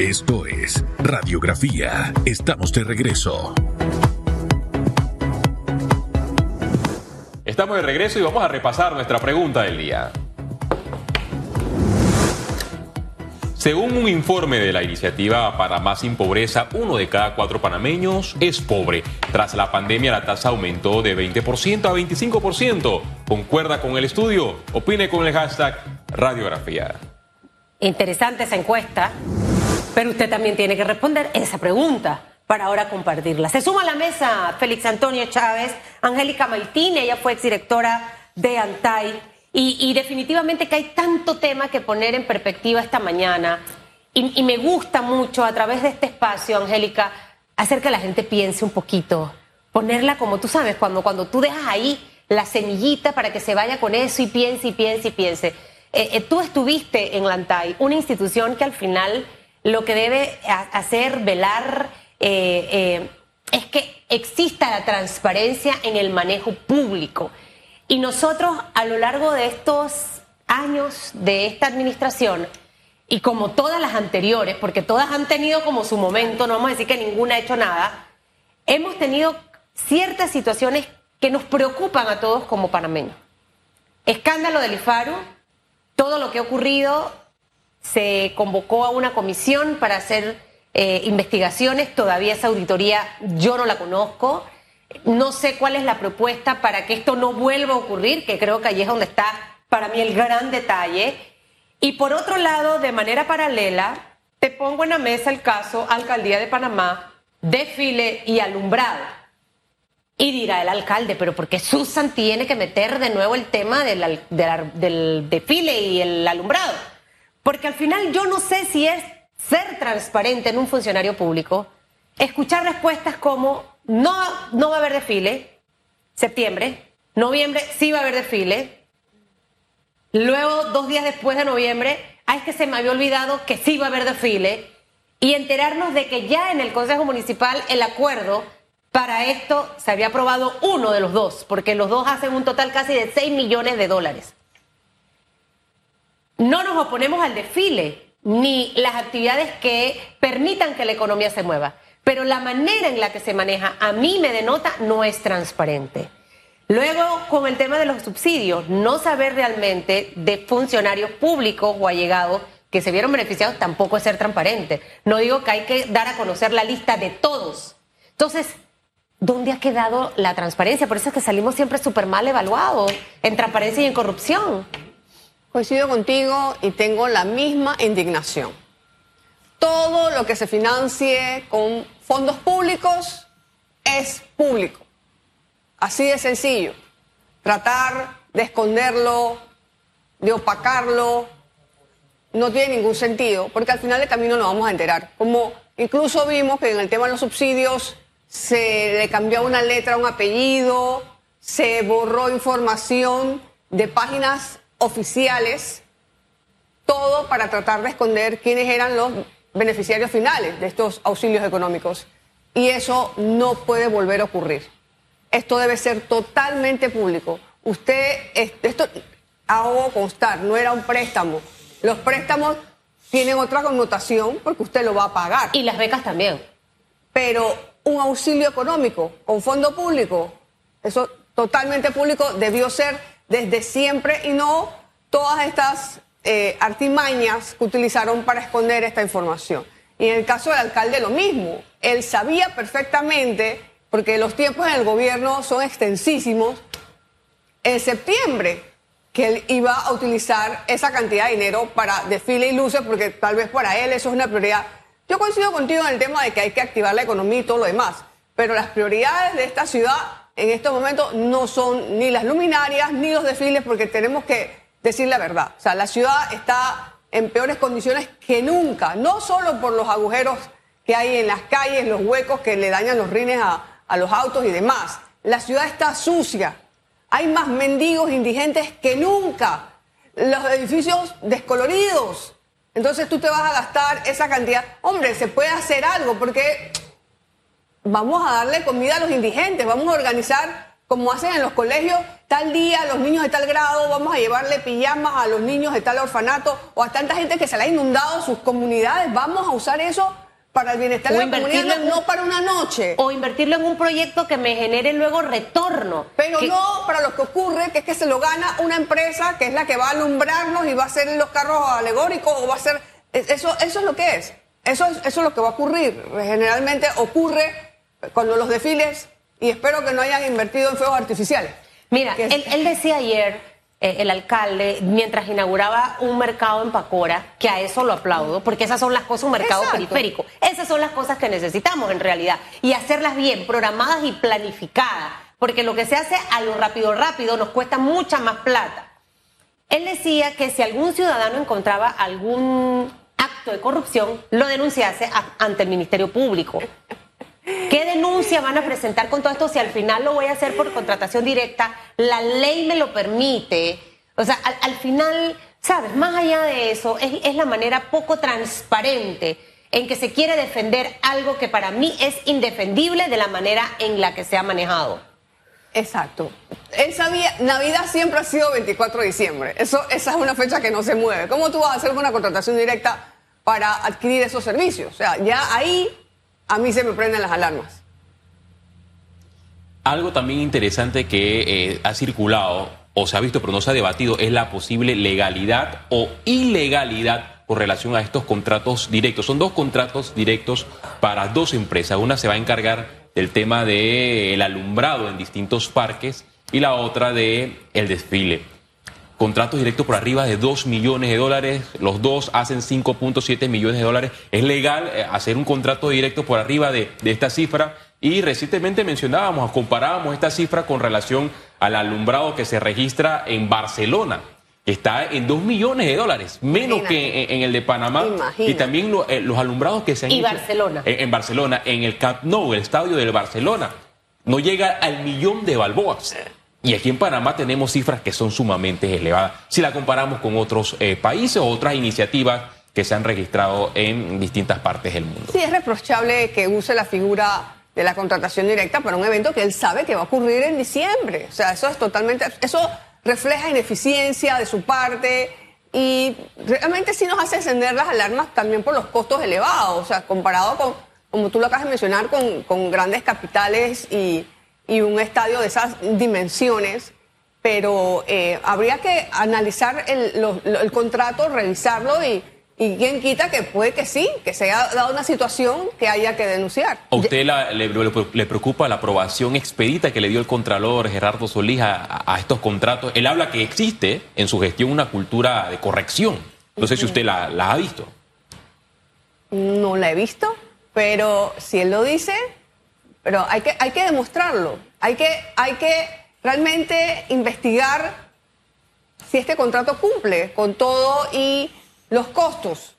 Esto es Radiografía. Estamos de regreso. Estamos de regreso y vamos a repasar nuestra pregunta del día. Según un informe de la iniciativa Panamá sin pobreza, uno de cada cuatro panameños es pobre. Tras la pandemia la tasa aumentó de 20% a 25%. ¿Concuerda con el estudio? Opine con el hashtag radiografía. Interesante esa encuesta, pero usted también tiene que responder esa pregunta para ahora compartirla. Se suma a la mesa Félix Antonio Chávez, Angélica Maitine, ella fue exdirectora de ANTAI y, definitivamente que hay tanto tema que poner en perspectiva esta mañana. Y, me gusta mucho a través de este espacio, Angélica, hacer que la gente piense un poquito. Ponerla como tú sabes, cuando, cuando tú dejas ahí la semillita para que se vaya con eso y piense y piense y piense. Eh, eh, tú estuviste en Lantay, una institución que al final lo que debe hacer, velar, eh, es que exista la transparencia en el manejo público. Y nosotros a lo largo de estos años de esta administración, y como todas las anteriores, porque todas han tenido como su momento, no vamos a decir que ninguna ha hecho nada, hemos tenido ciertas situaciones que nos preocupan a todos como panameños. Escándalo del IFARU, todo lo que ha ocurrido, se convocó a una comisión para hacer eh, investigaciones, todavía esa auditoría yo no la conozco. No sé cuál es la propuesta para que esto no vuelva a ocurrir, que creo que ahí es donde está para mí el gran detalle. Y por otro lado, de manera paralela, te pongo en la mesa el caso Alcaldía de Panamá, desfile y alumbrado. Y dirá el alcalde, pero ¿por qué Susan tiene que meter de nuevo el tema del, del desfile y el alumbrado? Porque al final yo no sé si es ser transparente en un funcionario público, escuchar respuestas como no, no va a haber desfile. Septiembre. Noviembre sí va a haber desfile. Luego, dos días después de noviembre, ah, es que se me había olvidado que sí va a haber desfile. Y enterarnos de que ya en el Consejo Municipal el acuerdo para esto se había aprobado uno de los dos, porque los dos hacen un total casi de 6 millones de dólares. No nos oponemos al desfile ni las actividades que permitan que la economía se mueva pero la manera en la que se maneja a mí me denota no es transparente. Luego, con el tema de los subsidios, no saber realmente de funcionarios públicos o allegados que se vieron beneficiados tampoco es ser transparente. No digo que hay que dar a conocer la lista de todos. Entonces, ¿dónde ha quedado la transparencia? Por eso es que salimos siempre súper mal evaluados en transparencia y en corrupción. Coincido contigo y tengo la misma indignación todo lo que se financie con fondos públicos es público. Así de sencillo. Tratar de esconderlo, de opacarlo, no tiene ningún sentido, porque al final del camino nos vamos a enterar. Como incluso vimos que en el tema de los subsidios se le cambió una letra un apellido, se borró información de páginas oficiales, todo para tratar de esconder quiénes eran los beneficiarios finales de estos auxilios económicos. Y eso no puede volver a ocurrir. Esto debe ser totalmente público. Usted, esto hago constar, no era un préstamo. Los préstamos tienen otra connotación porque usted lo va a pagar. Y las becas también. Pero un auxilio económico con fondo público, eso totalmente público debió ser desde siempre y no todas estas eh, artimañas que utilizaron para esconder esta información. Y en el caso del alcalde lo mismo. Él sabía perfectamente, porque los tiempos en el gobierno son extensísimos, en septiembre que él iba a utilizar esa cantidad de dinero para desfile y luces, porque tal vez para él eso es una prioridad. Yo coincido contigo en el tema de que hay que activar la economía y todo lo demás, pero las prioridades de esta ciudad en estos momentos no son ni las luminarias ni los desfiles, porque tenemos que decir la verdad. O sea, la ciudad está en peores condiciones que nunca, no solo por los agujeros que hay en las calles, los huecos que le dañan los rines a, los autos y demás. La ciudad está sucia. Hay más mendigos indigentes que nunca. Los edificios descoloridos. Entonces tú te vas a gastar esa cantidad. Hombre, se puede hacer algo porque vamos a darle comida a los indigentes, vamos a organizar como hacen en los colegios, tal día los niños de tal grado, vamos a llevarle pijamas a los niños de tal orfanato o a tanta gente que se le ha inundado sus comunidades, vamos a usar eso para el bienestar de la comunidad, no, para una noche. O invertirlo en un proyecto que me genere luego retorno. Pero no para lo que ocurre, que es que se lo gana una empresa que es la que va a alumbrarnos y va a hacer los carros alegóricos o va a hacer... Eso, eso es lo que es. Eso es, eso es lo que va a ocurrir. Generalmente ocurre cuando los desfiles, y espero que no hayan invertido en fuegos artificiales. Mira, él, decía ayer, eh, el alcalde, mientras inauguraba un mercado en Pacora, que a eso lo aplaudo, porque esas son las cosas, un mercado periférico. Esas son las cosas que necesitamos en realidad. Y hacerlas bien, programadas y planificadas. Porque lo que se hace a lo rápido, rápido, nos cuesta mucha más plata. Él decía que si algún ciudadano encontraba algún acto de corrupción, lo denunciase ante el Ministerio Público. ¿Qué denuncia van a presentar con todo esto si al final lo voy a hacer por contratación directa? La ley me lo permite. O sea, al, final, ¿sabes? Más allá de eso, es, la manera poco transparente en que se quiere defender algo que para mí es indefendible de la manera en la que se ha manejado. Exacto. Él sabía, Navidad siempre ha sido 24 de diciembre. Eso, esa es una fecha que no se mueve. ¿Cómo tú vas a hacer una contratación directa para adquirir esos servicios? O sea, ya ahí a mí se me prenden las alarmas. Algo también interesante que eh, ha circulado o se ha visto pero no se ha debatido es la posible legalidad o ilegalidad con relación a estos contratos directos. Son dos contratos directos para dos empresas. Una se va a encargar del tema del alumbrado en distintos parques y la otra de desfile contratos directos por arriba de 2 millones de dólares, los dos hacen 5.7 millones de dólares. Es legal eh, hacer un contrato directo por arriba de, esta cifra y recientemente mencionábamos, comparábamos esta cifra con relación al alumbrado que se registra en Barcelona que está en 2 millones de dólares, menos que en, el de Panamá. Y también eh, los alumbrados que se han y Barcelona. En, en, Barcelona, en el Camp Nou, el estadio del Barcelona, no llega al millón de balboas. Y aquí en Panamá tenemos cifras que son sumamente elevadas si la comparamos con otros eh, países o otras iniciativas que se han registrado en distintas partes del mundo. Sí, es reprochable que use la figura de la contratación directa para un evento que él sabe que va a ocurrir en diciembre. O sea, eso es totalmente, eso refleja ineficiencia de su parte y realmente sí nos hace encender las alarmas también por los costos elevados. O sea, comparado con, como tú lo acabas de mencionar, con, con grandes capitales y y un estadio de esas dimensiones, pero eh, habría que analizar el, contrato, revisarlo y, y quién quita que puede que sí, que se haya dado una situación que haya que denunciar. ¿A usted le, preocupa la aprobación expedita que le dio el Contralor Gerardo Solís a, estos contratos? Él habla que existe en su gestión una cultura de corrección. No sé si usted la, la ha visto. No la he visto, pero si él lo dice, pero hay que, hay que demostrarlo. Hay que, hay que realmente investigar si este contrato cumple con todo y los costos.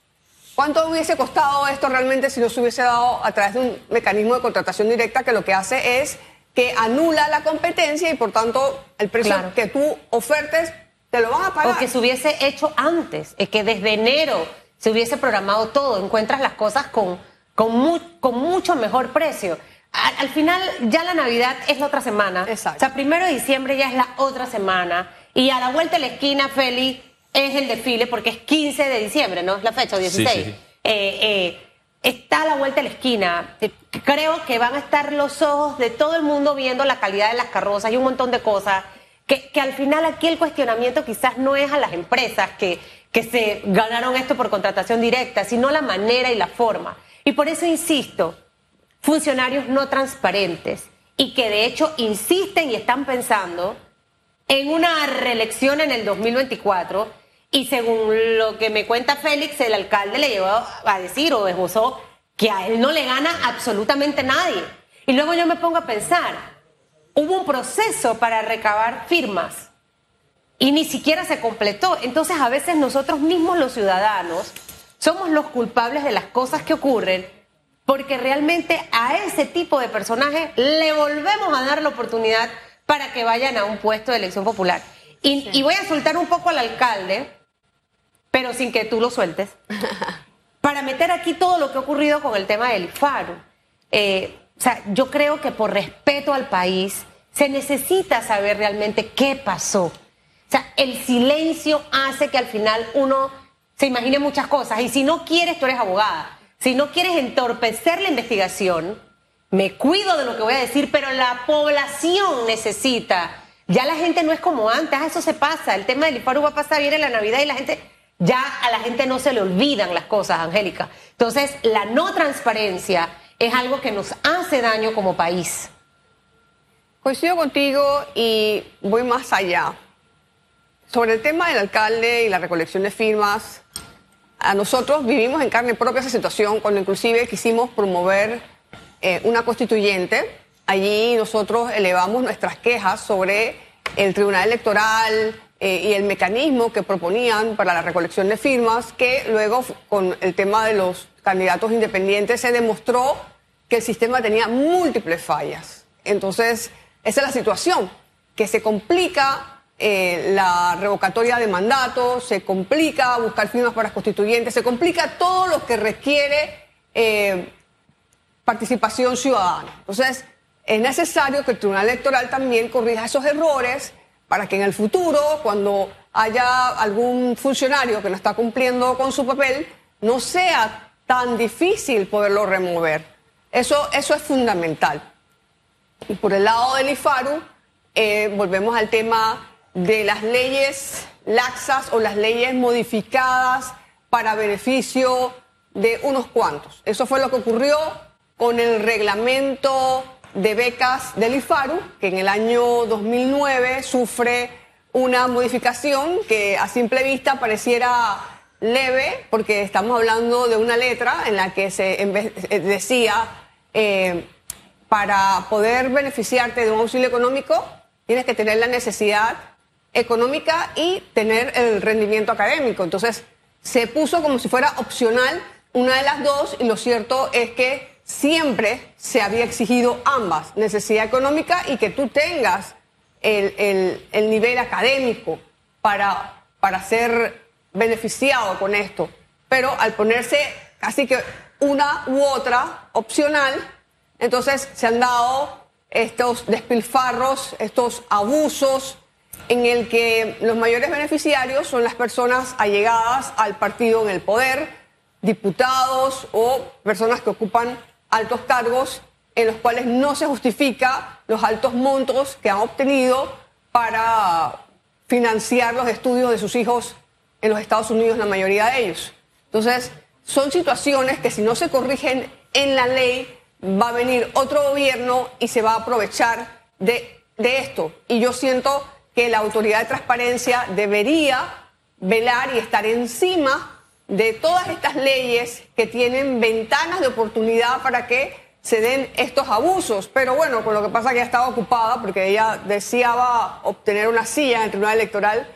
¿Cuánto hubiese costado esto realmente si no se hubiese dado a través de un mecanismo de contratación directa que lo que hace es que anula la competencia y por tanto el precio que tú ofertes te lo van a pagar? O que se hubiese hecho antes, es que desde enero se hubiese programado todo, encuentras las cosas con, con, con mucho mejor precio. Al, final, ya la Navidad es la otra semana. Exacto. O sea, primero de diciembre ya es la otra semana. Y a la vuelta de la esquina, Feli, es el desfile porque es 15 de diciembre, ¿no? Es la fecha, 16. Sí, sí. Eh, eh, está a la vuelta de la esquina. Creo que van a estar los ojos de todo el mundo viendo la calidad de las carrozas y un montón de cosas. Que, que al final aquí el cuestionamiento quizás no es a las empresas que, que se ganaron esto por contratación directa, sino la manera y la forma. Y por eso insisto, funcionarios no transparentes y que de hecho insisten y están pensando en una reelección en el 2024 y según lo que me cuenta Félix, el alcalde le llevó a decir o esbozó que a él no le gana absolutamente nadie. Y luego yo me pongo a pensar, hubo un proceso para recabar firmas y ni siquiera se completó. Entonces a veces nosotros mismos los ciudadanos somos los culpables de las cosas que ocurren porque realmente a ese tipo de personajes le volvemos a dar la oportunidad para que vayan a un puesto de elección popular. Y, voy a soltar un poco al alcalde, pero sin que tú lo sueltes, para meter aquí todo lo que ha ocurrido con el tema del faro. Eh, o sea, yo creo que por respeto al país, se necesita saber realmente qué pasó. O sea, el silencio hace que al final uno se imagine muchas cosas. Y si no quieres, tú eres abogada. Si no quieres entorpecer la investigación, me cuido de lo que voy a decir, pero la población necesita. Ya la gente no es como antes, eso se pasa. El tema del IFARU va a pasar, viene la Navidad y la gente, ya a la gente no se le olvidan las cosas, Angélica. Entonces, la no transparencia es algo que nos hace daño como país. Coincido contigo y voy más allá. Sobre el tema del alcalde y la recolección de firmas, a nosotros vivimos en carne propia esa situación cuando inclusive quisimos promover eh, una constituyente. Allí nosotros elevamos nuestras quejas sobre el Tribunal Electoral eh, y el mecanismo que proponían para la recolección de firmas, que luego con el tema de los candidatos independientes se demostró que el sistema tenía múltiples fallas. Entonces, esa es la situación, que se complica eh, la revocatoria de mandatos, se complica buscar firmas para constituyentes, se complica todo lo que requiere eh, participación ciudadana. Entonces, es necesario que el Tribunal Electoral también corrija esos errores para que en el futuro, cuando haya algún funcionario que no está cumpliendo con su papel, no sea tan difícil poderlo remover. Eso, eso es fundamental. Y por el lado del IFARU, eh, volvemos al tema de las leyes laxas o las leyes modificadas para beneficio de unos cuantos. Eso fue lo que ocurrió con el reglamento de becas del IFARU, que en el año 2009 sufre una modificación que a simple vista pareciera leve, porque estamos hablando de una letra en la que se eh, decía, eh, para poder beneficiarte de un auxilio económico, tienes que tener la necesidad económica y tener el rendimiento académico. Entonces, se puso como si fuera opcional una de las dos y lo cierto es que siempre se había exigido ambas, necesidad económica y que tú tengas el, nivel académico para, para ser beneficiado con esto. Pero al ponerse casi que una u otra opcional, entonces se han dado estos despilfarros, estos abusos en el que los mayores beneficiarios son las personas allegadas al partido en el poder, diputados o personas que ocupan altos cargos en los cuales no se justifica los altos montos que han obtenido para financiar los estudios de sus hijos en los Estados Unidos, la mayoría de ellos. Entonces, son situaciones que si no se corrigen en la ley, va a venir otro gobierno y se va a aprovechar de, de esto. Y yo siento que la autoridad de transparencia debería velar y estar encima de todas estas leyes que tienen ventanas de oportunidad para que se den estos abusos. Pero bueno, con lo que pasa que ella estaba ocupada porque ella deseaba obtener una silla en el Tribunal Electoral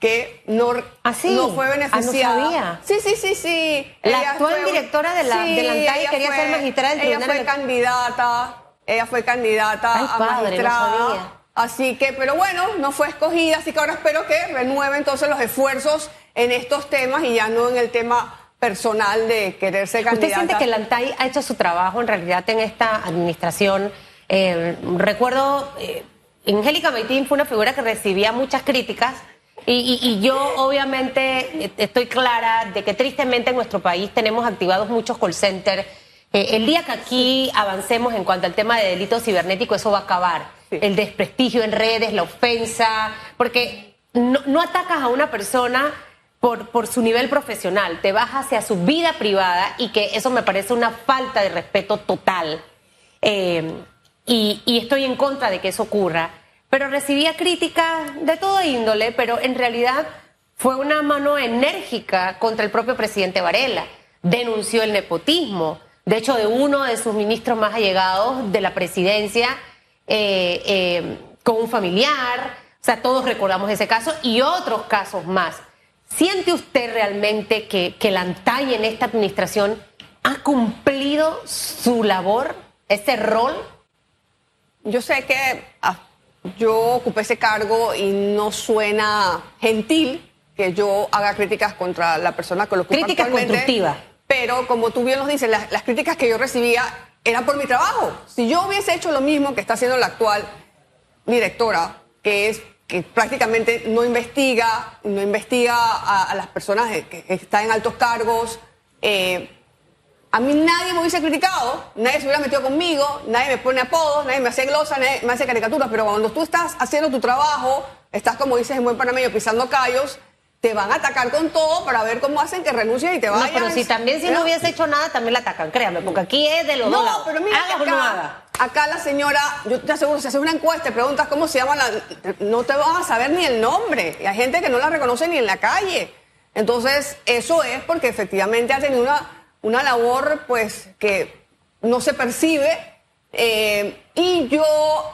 que no, ¿Ah, no fue beneficiada. Ah, no sabía. Sí, sí, sí, sí. La actual directora de la, sí, de la ANTAI quería ser magistrada del Ella fue candidata, ella fue candidata Ay, a padre, magistrada. no sabía. Así que, pero bueno, no fue escogida, así que ahora espero que renueve entonces los esfuerzos en estos temas y ya no en el tema personal de querer ser candidata. ¿Usted siente que la ANTAI ha hecho su trabajo en realidad en esta administración? Eh, recuerdo, eh, Angélica Maitín fue una figura que recibía muchas críticas y, y- y yo obviamente estoy clara de que tristemente en nuestro país tenemos activados muchos call centers. Eh, el día que aquí avancemos en cuanto al tema de delito cibernético, eso va a acabar. El desprestigio en redes, la ofensa, porque no, atacas a una persona por, por su nivel profesional, te vas hacia su vida privada y que eso me parece una falta de respeto total. Eh, y, y estoy en contra de que eso ocurra. Pero recibía críticas de todo índole, pero en realidad fue una mano enérgica contra el propio presidente Varela. Denunció el nepotismo. De hecho, de uno de sus ministros más allegados de la presidencia eh, eh, con un familiar. O sea, todos recordamos ese caso y otros casos más. ¿Siente usted realmente que, que la ANTAI en esta administración ha cumplido su labor, ese rol? Yo sé que ah, yo ocupé ese cargo y no suena gentil que yo haga críticas contra la persona que lo ocupa Crítica actualmente, constructiva. Pero como tú bien nos dices, las, las críticas que yo recibía eran por mi trabajo. Si yo hubiese hecho lo mismo que está haciendo la actual, directora que es que prácticamente no investiga, no investiga a, a las personas que están en altos cargos. Eh, a mí nadie me hubiese criticado, nadie se hubiera metido conmigo, nadie me pone apodos, nadie me hace glosa, nadie me hace caricaturas, pero cuando tú estás haciendo tu trabajo, estás como dices en buen panameño pisando callos, te van a atacar con todo para ver cómo hacen que renuncies y te vayan. No, pero si también si no hubiese hecho nada, también la atacan, créame, porque aquí es de los no, dos pero mira no acá, haga. acá la señora, yo te aseguro, si haces una encuesta y preguntas cómo se llama, la, no te vas a saber ni el nombre. Y hay gente que no la reconoce ni en la calle. Entonces, eso es porque efectivamente ha tenido una, una labor pues que no se percibe. Eh, y yo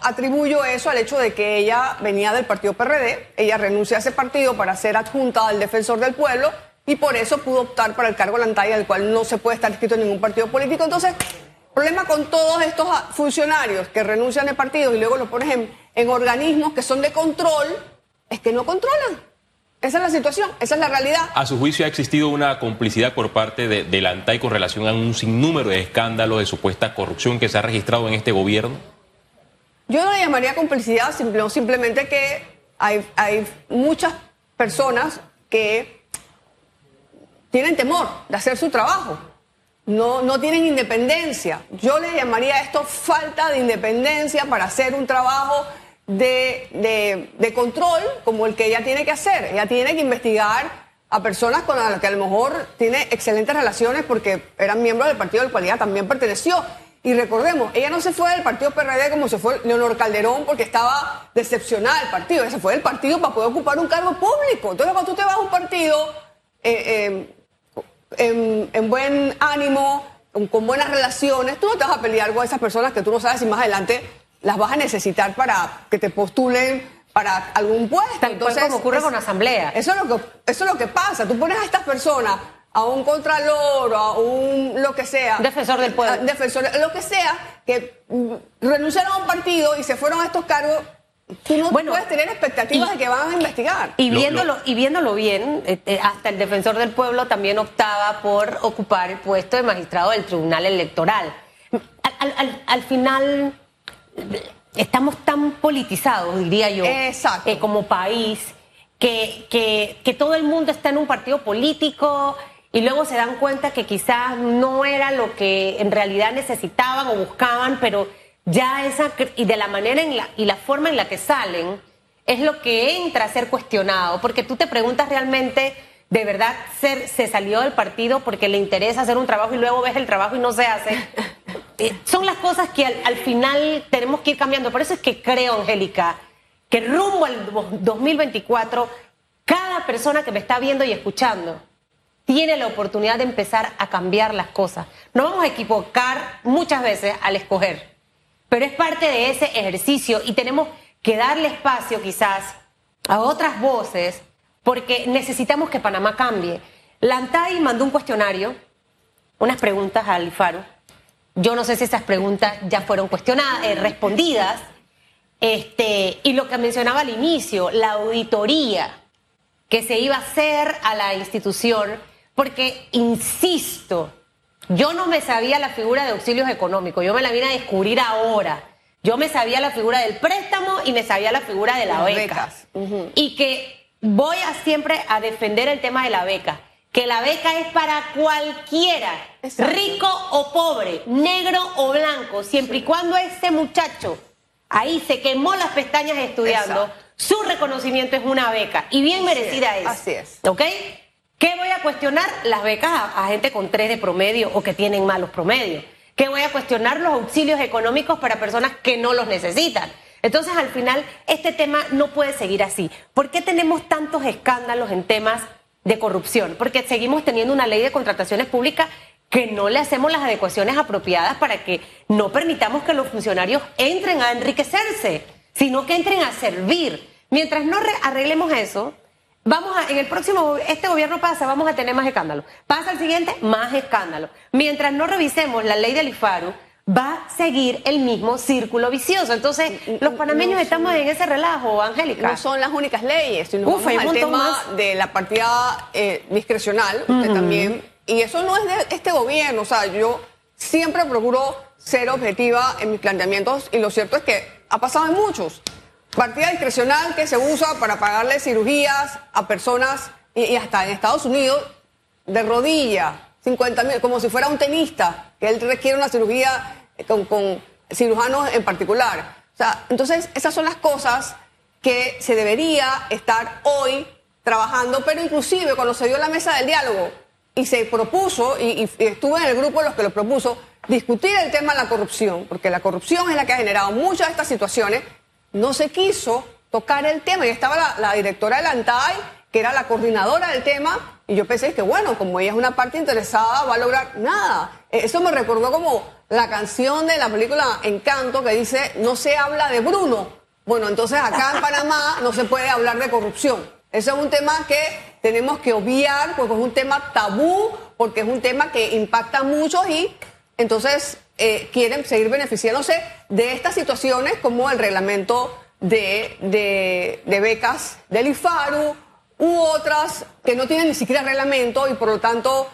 atribuyo eso al hecho de que ella venía del partido PRD, ella renuncia a ese partido para ser adjunta al defensor del pueblo y por eso pudo optar para el cargo de la antalla, del cual no se puede estar inscrito en ningún partido político. Entonces, problema con todos estos funcionarios que renuncian de partidos y luego los pones en, en organismos que son de control, es que no controlan. Esa es la situación, esa es la realidad. A su juicio ha existido una complicidad por parte de, de la ANTAI con relación a un sinnúmero de escándalos de supuesta corrupción que se ha registrado en este gobierno. Yo no le llamaría complicidad, simple- simplemente que hay, hay muchas personas que tienen temor de hacer su trabajo, no, no tienen independencia. Yo le llamaría esto falta de independencia para hacer un trabajo de, de- control como el que ella tiene que hacer. Ella tiene que investigar a personas con las que a lo mejor tiene excelentes relaciones porque eran miembros del partido del cual ella también perteneció. Y recordemos, ella no se fue del partido PRD como se fue Leonor Calderón porque estaba decepcionada del partido. Ella se fue del partido para poder ocupar un cargo público. Entonces, cuando tú te vas a un partido eh, eh, en, en buen ánimo, con, con buenas relaciones, tú no te vas a pelear con esas personas que tú no sabes si más adelante las vas a necesitar para que te postulen para algún puesto. Tal cual como ocurre con asamblea. Eso es, lo que, eso es lo que pasa. Tú pones a estas personas, a un contralor, a un lo que sea. Defensor del pueblo. a- defensor, lo que sea, que mm, renunciaron a un partido y se fueron a estos cargos. Tú no Bueno, puedes tener expectativas y- de que van a investigar. Y Lo- viéndolo, lo- y viéndolo bien, eh, eh, hasta el defensor del pueblo también optaba por ocupar el puesto de magistrado del Tribunal Electoral. Al, al- al- al final estamos tan politizados, diría yo, eh, como país, que, que- que todo el mundo está en un partido político y luego se dan cuenta que quizás no era lo que en realidad necesitaban o buscaban, pero ya esa y de la manera en la, y la forma en la que salen es lo que entra a ser cuestionado, porque tú te preguntas realmente, de verdad ser, se salió del partido porque le interesa hacer un trabajo y luego ves el trabajo y no se hace. Eh, son las cosas que al, al final tenemos que ir cambiando. Por eso es que creo, Angélica, que rumbo al do- 2024, cada persona que me está viendo y escuchando tiene la oportunidad de empezar a cambiar las cosas. No vamos a equivocar muchas veces al escoger, pero es parte de ese ejercicio y tenemos que darle espacio quizás a otras voces porque necesitamos que Panamá cambie. La ANTAI mandó un cuestionario, unas preguntas al Faro. Yo no sé si esas preguntas ya fueron cuestionadas, eh, respondidas. Este, y lo que mencionaba al inicio, la auditoría que se iba a hacer a la institución, porque, insisto, yo no me sabía la figura de auxilios económicos, yo me la vine a descubrir ahora. Yo me sabía la figura del préstamo y me sabía la figura de la Las beca. becas. Y que voy a siempre a defender el tema de la beca. Que la beca es para cualquiera, Exacto. rico o pobre, negro o blanco, siempre y cuando ese muchacho ahí se quemó las pestañas estudiando, Exacto. su reconocimiento es una beca y bien Así merecida es, es. así es. ¿Ok? ¿Qué voy a cuestionar? Las becas a, a gente con tres de promedio o que tienen malos promedios. ¿Qué voy a cuestionar? Los auxilios económicos para personas que no los necesitan. Entonces, al final, este tema no puede seguir así. ¿Por qué tenemos tantos escándalos en temas de corrupción? Porque seguimos teniendo una ley de contrataciones públicas que no le hacemos las adecuaciones apropiadas para que no permitamos que los funcionarios entren a enriquecerse, sino que entren a servir. Mientras no re- arreglemos eso, Vamos a, en el próximo, este gobierno pasa, vamos a tener más escándalos. Pasa el siguiente, más escándalos. Mientras no revisemos la ley del IFARU, va a seguir el mismo círculo vicioso. Entonces, los panameños no estamos en ese relajo, Angélica. No son las únicas leyes, sino Uf, hay vamos al tema más. de la partida eh, discrecional, usted también. Y eso no es de este gobierno, o sea, yo siempre procuro ser objetiva en mis planteamientos y lo cierto es que ha pasado en muchos. partida discrecional que se usa para pagarle cirugías a personas, y, hasta en Estados Unidos, de rodilla, 50 mil, como si fuera un tenista, que él requiere una cirugía con, con cirujanos en particular. O sea, entonces esas son las cosas que se debería estar hoy trabajando, pero inclusive cuando se dio la mesa del diálogo y se propuso, y, y estuve en el grupo de los que lo propuso, discutir el tema de la corrupción, porque la corrupción es la que ha generado muchas de estas situaciones, no se quiso tocar el tema y estaba la, directora de la ANTAI, que era la coordinadora del tema, y yo pensé que bueno, como ella es una parte interesada, va a lograr nada. Eh, Eso me recordó como la canción de la película Encanto que dice, no se habla de Bruno. Bueno, entonces acá en Panamá no se puede hablar de corrupción. Eso es un tema que tenemos que obviar porque es un tema tabú, porque es un tema que impacta a muchos y entonces eh, quieren seguir beneficiándose de estas situaciones como el reglamento de, becas del IFARU u otras que no tienen ni siquiera reglamento y por lo tanto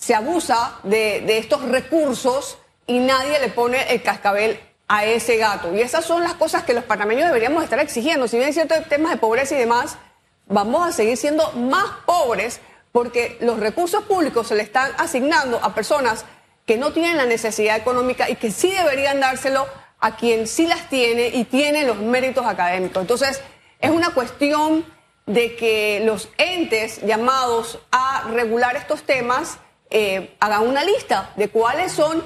se abusa de, estos recursos y nadie le pone el cascabel a ese gato. Y esas son las cosas que los panameños deberíamos estar exigiendo. Si bien hay ciertos temas de pobreza y demás, vamos a seguir siendo más pobres porque los recursos públicos se le están asignando a personas que no tienen la necesidad económica y que sí deberían dárselo a quien sí las tiene y tiene los méritos académicos. Entonces, es una cuestión de que los entes llamados a regular estos temas eh, hagan una lista de cuáles son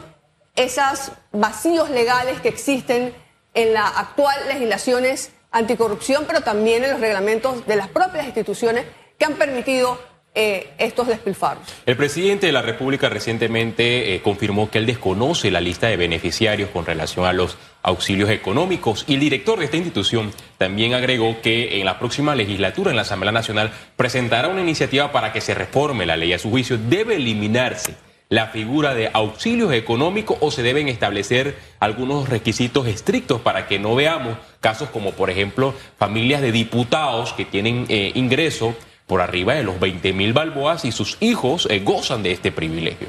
esos vacíos legales que existen en las actuales legislaciones anticorrupción, pero también en los reglamentos de las propias instituciones que han permitido eh, estos despilfarros. El presidente de la República recientemente eh, confirmó que él desconoce la lista de beneficiarios con relación a los auxilios económicos y el director de esta institución también agregó que en la próxima legislatura en la Asamblea Nacional presentará una iniciativa para que se reforme la ley. A su juicio debe eliminarse la figura de auxilios económicos o se deben establecer algunos requisitos estrictos para que no veamos casos como por ejemplo familias de diputados que tienen eh, ingreso por arriba de los 20 mil balboas y sus hijos eh, gozan de este privilegio.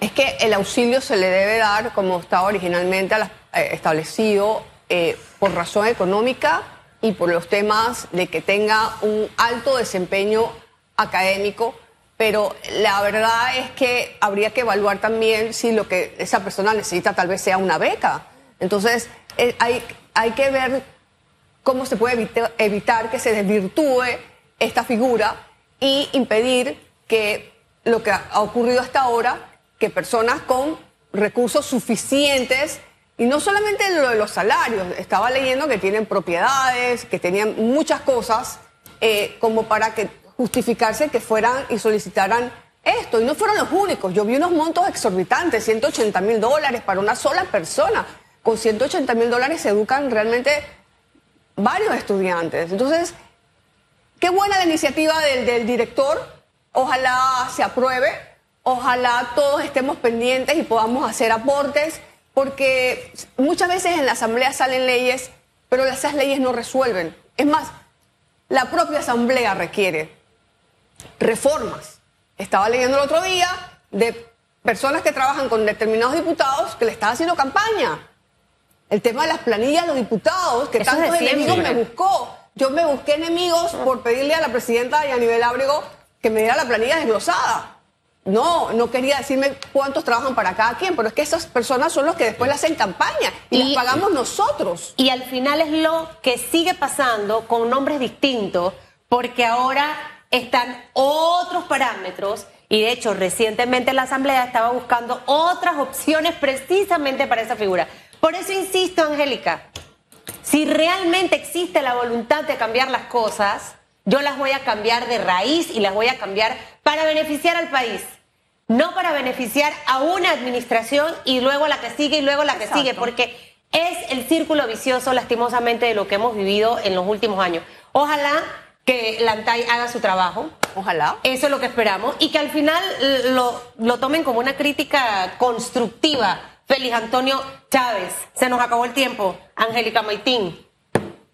Es que el auxilio se le debe dar como estaba originalmente eh, establecido eh, por razón económica y por los temas de que tenga un alto desempeño académico, pero la verdad es que habría que evaluar también si lo que esa persona necesita tal vez sea una beca. Entonces, eh, hay, hay que ver cómo se puede evita- evitar que se desvirtúe esta figura y impedir que lo que ha ha ocurrido hasta ahora, que personas con recursos suficientes, y no solamente lo de los salarios, estaba leyendo que tienen propiedades, que tenían muchas cosas, eh, como para que justificarse que fueran y solicitaran esto. Y no fueron los únicos. Yo vi unos montos exorbitantes, 180 mil dólares para una sola persona. Con 180 mil dólares se educan realmente varios estudiantes. Entonces, qué buena la iniciativa del, director. Ojalá se apruebe. Ojalá todos estemos pendientes y podamos hacer aportes, porque muchas veces en la asamblea salen leyes, pero esas leyes no resuelven. Es más, la propia asamblea requiere reformas. Estaba leyendo el otro día de personas que trabajan con determinados diputados que le están haciendo campaña. El tema de las planillas de los diputados, que Eso tantos enemigos me buscó. Yo me busqué enemigos por pedirle a la presidenta y a nivel ábrego que me diera la planilla desglosada. No, no quería decirme cuántos trabajan para cada quien, pero es que esas personas son los que después le hacen campaña y, Y- las pagamos nosotros. Y al final es lo que sigue pasando con nombres distintos, porque ahora están otros parámetros y de hecho recientemente la Asamblea estaba buscando otras opciones precisamente para esa figura. Por eso insisto, Angélica, si realmente existe la voluntad de cambiar las cosas, yo las voy a cambiar de raíz y las voy a cambiar para beneficiar al país. No para beneficiar a una administración y luego la que sigue y luego la que Exacto. sigue, porque es el círculo vicioso, lastimosamente, de lo que hemos vivido en los últimos años. Ojalá que la ANTAI haga su trabajo. Ojalá. Eso es lo que esperamos. Y que al final lo, lo tomen como una crítica constructiva. Félix Antonio Chávez. Se nos acabó el tiempo. Angélica Maitín.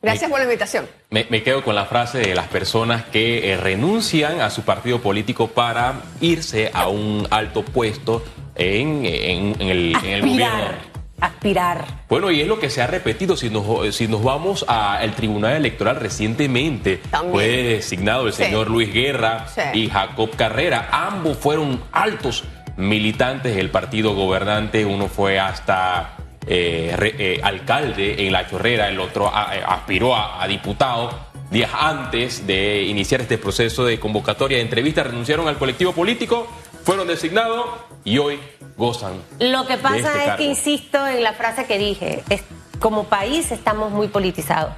Gracias por la invitación. Me, me quedo con la frase de las personas que eh, renuncian a su partido político para irse a un alto puesto en, en- en el, en el gobierno. Aspirar. Bueno, y es lo que se ha repetido. Si nos, si nos vamos al Tribunal Electoral recientemente, También. fue designado el Sí. señor Luis Guerra Sí. y Jacob Carrera. Ambos fueron altos militantes del partido gobernante. Uno fue hasta eh, re- eh, alcalde en La Chorrera, el otro a- eh, aspiró a, a diputado. Días antes de iniciar este proceso de convocatoria de entrevistas, renunciaron al colectivo político, fueron designados y hoy gozan. Lo que de pasa este es cargo. que insisto en la frase que dije, es- como país estamos muy politizados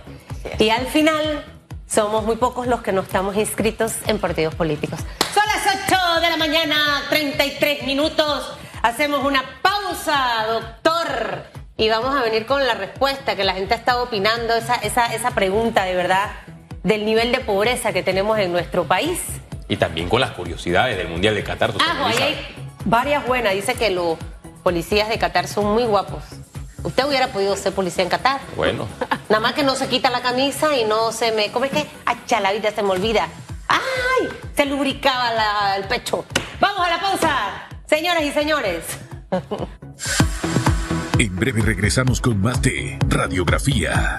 y al final somos muy pocos los que no estamos inscritos en partidos políticos. Son las 8 de la mañana, 33 minutos. Hacemos una pausa, doctor. Y vamos a venir con la respuesta que la gente ha estado opinando, esa, esa, esa pregunta de verdad del nivel de pobreza que tenemos en nuestro país. Y también con las curiosidades del Mundial de Qatar. Ah, ahí hay varias buenas. Dice que los policías de Qatar son muy guapos. Usted hubiera podido ser policía en Qatar. Bueno. Nada más que no se quita la camisa y no se me. ¿Cómo es que? Acha, la vida se me olvida. ¡Ay! Se lubricaba la- el pecho. Vamos a la pausa, señoras y señores. En breve regresamos con más de Radiografía.